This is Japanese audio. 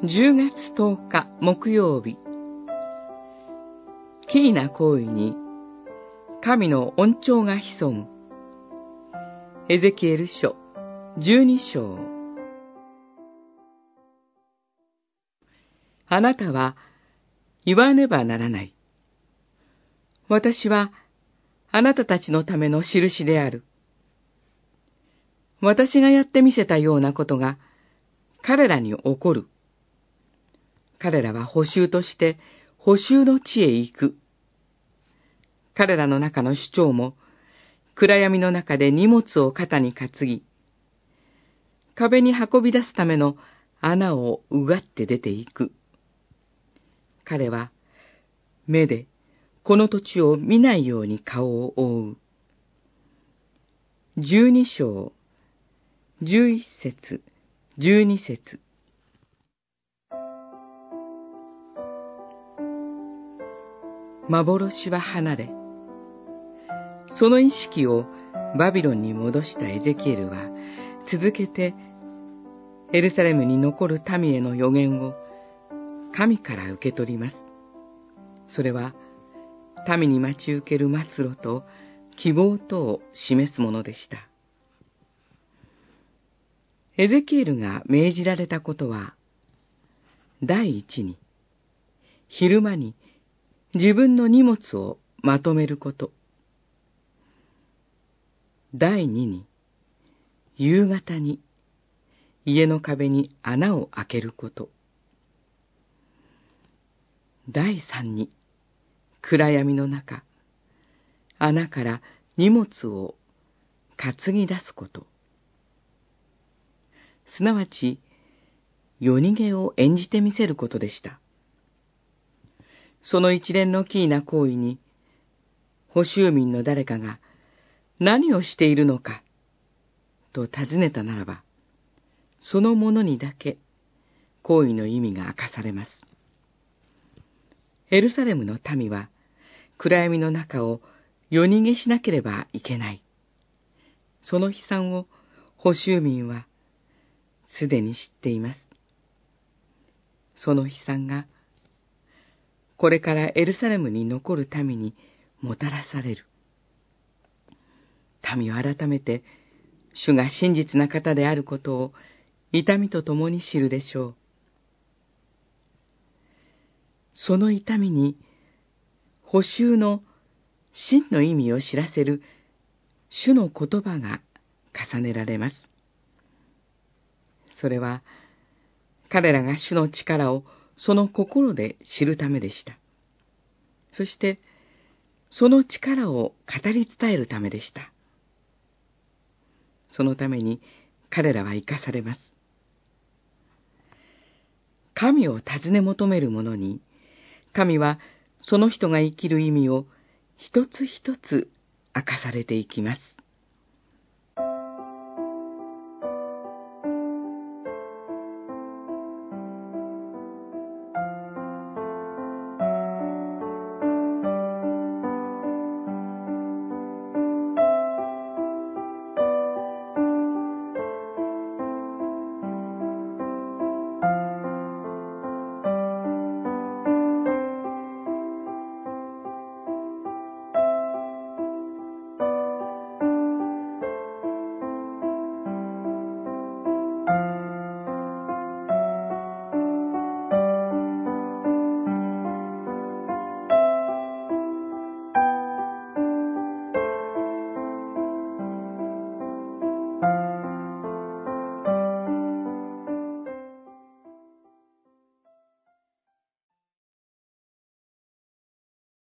10月10日木曜日。キーな行為に神の恩寵が潜む。エゼキエル書12章。あなたは言わねばならない。私はあなたたちのための印である。私がやってみせたようなことが彼らに起こる。彼らは補修として補修の地へ行く。彼らの中の主張も暗闇の中で荷物を肩に担ぎ、壁に運び出すための穴をうがって出ていく。彼は目でこの土地を見ないように顔を覆う。十二章、十一節、十二節。幻は離れ、その意識をバビロンに戻したエゼキエルは、続けてエルサレムに残る民への予言を神から受け取ります。それは、民に待ち受ける末路と希望とを示すものでした。エゼキエルが命じられたことは、第一に、昼間に自分の荷物をまとめること。第二に、夕方に家の壁に穴を開けること。第三に、暗闇の中、穴から荷物を担ぎ出すこと。すなわち、夜逃げを演じてみせることでした。その一連のキーな行為に、保守民の誰かが何をしているのか、と尋ねたならば、そのものにだけ行為の意味が明かされます。エルサレムの民は暗闇の中を夜逃げしなければいけない。その悲惨を保守民はすでに知っています。その悲惨がこれからエルサレムに残る民にもたらされる。民は改めて、主が真実な方であることを痛みと共に知るでしょう。その痛みに、補修の真の意味を知らせる主の言葉が重ねられます。それは、彼らが主の力をその心で知るためでした。そして、その力を語り伝えるためでした。そのために彼らは生かされます。神を尋ね求める者に、神はその人が生きる意味を一つ一つ明かされていきます。